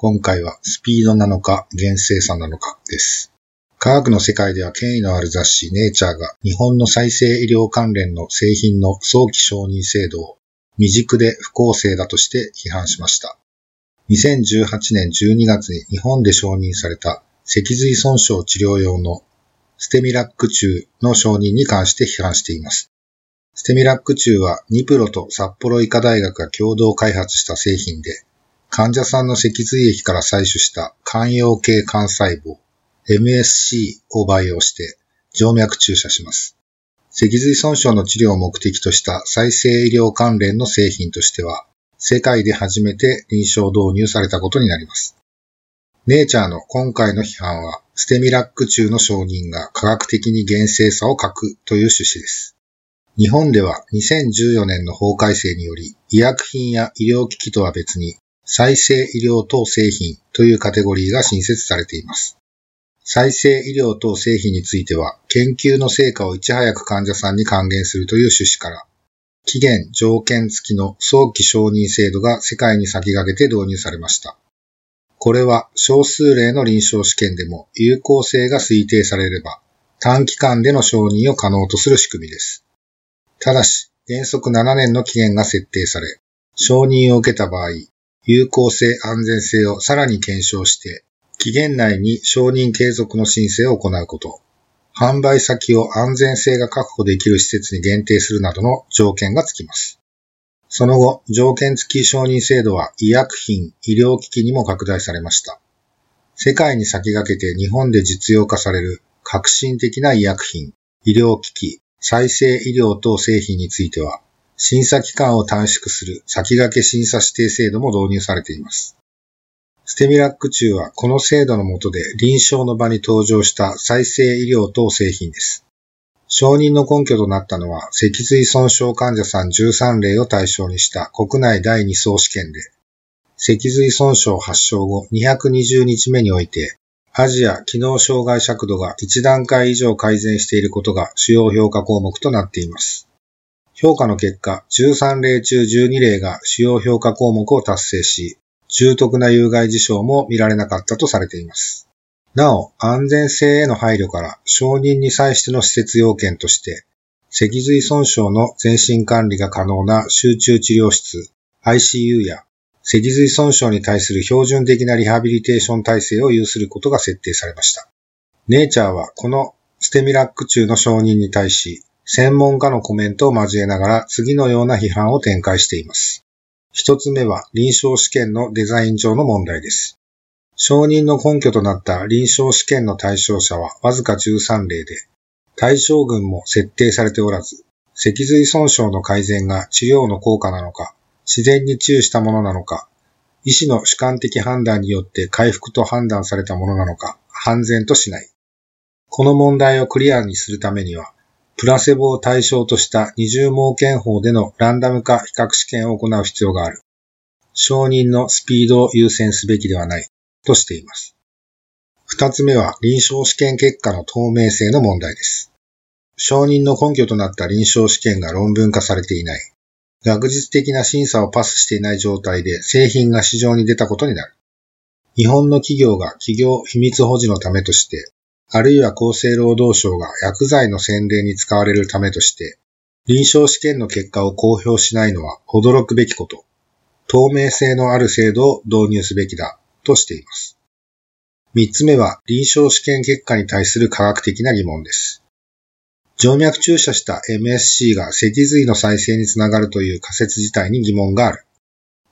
今回はスピードなのか、厳正さなのかです。科学の世界では権威のある雑誌ネイチャーが日本の再生医療関連の製品の早期承認制度を未熟で不公正だとして批判しました。2018年12月に日本で承認された脊髄損傷治療用のステミラック中の承認に関して批判しています。ステミラック中はニプロと札幌医科大学が共同開発した製品で、患者さんの脊髄液から採取した肝陽系幹細胞 MSC を培養して静脈注射します。脊髄損傷の治療を目的とした再生医療関連の製品としては、世界で初めて臨床導入されたことになります。ネイチャーの今回の批判は、ステミラック中の承認が科学的に厳正さを欠くという趣旨です。日本では2014年の法改正により、医薬品や医療機器とは別に、再生医療等製品というカテゴリーが新設されています。再生医療等製品については、研究の成果をいち早く患者さんに還元するという趣旨から、期限条件付きの早期承認制度が世界に先駆けて導入されました。これは少数例の臨床試験でも有効性が推定されれば、短期間での承認を可能とする仕組みです。ただし、原則7年の期限が設定され、承認を受けた場合、有効性、安全性をさらに検証して、期限内に承認継続の申請を行うこと、販売先を安全性が確保できる施設に限定するなどの条件がつきます。その後、条件付き承認制度は医薬品、医療機器にも拡大されました。世界に先駆けて日本で実用化される革新的な医薬品、医療機器、再生医療等製品については、審査期間を短縮する先駆け審査指定制度も導入されています。ステミラック中はこの制度の下で臨床の場に登場した再生医療等製品です。承認の根拠となったのは脊髄損傷患者さん13例を対象にした国内第2層試験で、脊髄損傷発症後220日目においてアジア機能障害尺度が1段階以上改善していることが主要評価項目となっています。評価の結果、13例中12例が主要評価項目を達成し、重篤な有害事象も見られなかったとされています。なお、安全性への配慮から承認に際しての施設要件として、脊髄損傷の全身管理が可能な集中治療室 ICU や脊髄損傷に対する標準的なリハビリテーション体制を有することが設定されました。ネイチャーはこのステミラック中の承認に対し、専門家のコメントを交えながら次のような批判を展開しています。一つ目は臨床試験のデザイン上の問題です。承認の根拠となった臨床試験の対象者はわずか13例で、対象群も設定されておらず、脊髄損傷の改善が治療の効果なのか、自然に治癒したものなのか、医師の主観的判断によって回復と判断されたものなのか、判然としない。この問題をクリアにするためには、プラセボを対象とした二重盲検法でのランダム化比較試験を行う必要がある。承認のスピードを優先すべきではないとしています。二つ目は臨床試験結果の透明性の問題です。承認の根拠となった臨床試験が論文化されていない。学術的な審査をパスしていない状態で製品が市場に出たことになる。日本の企業が企業秘密保持のためとして、あるいは厚生労働省が薬剤の宣伝に使われるためとして、臨床試験の結果を公表しないのは驚くべきこと。透明性のある制度を導入すべきだとしています。三つ目は臨床試験結果に対する科学的な疑問です。静脈注射した MSC が脊髄の再生につながるという仮説自体に疑問がある。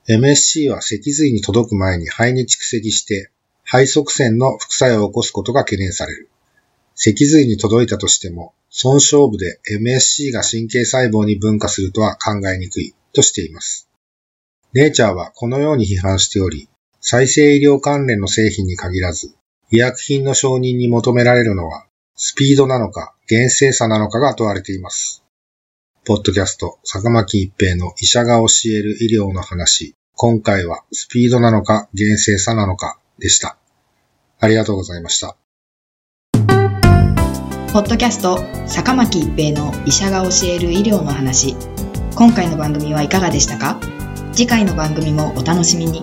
MSC は脊髄に届く前に肺に蓄積して肺側線の副作用を起こすことが懸念される。脊髄に届いたとしても、損傷部で MSC が神経細胞に分化するとは考えにくいとしています。ネイチャーはこのように批判しており、再生医療関連の製品に限らず、医薬品の承認に求められるのは、スピードなのか、厳正さなのかが問われています。ポッドキャスト、坂巻一平の医者が教える医療の話。今回はスピードなのか、厳正さなのかでした。ありがとうございました。ポッドキャスト、坂巻一平の医者が教える医療の話。今回の番組はいかがでしたか？次回の番組もお楽しみに。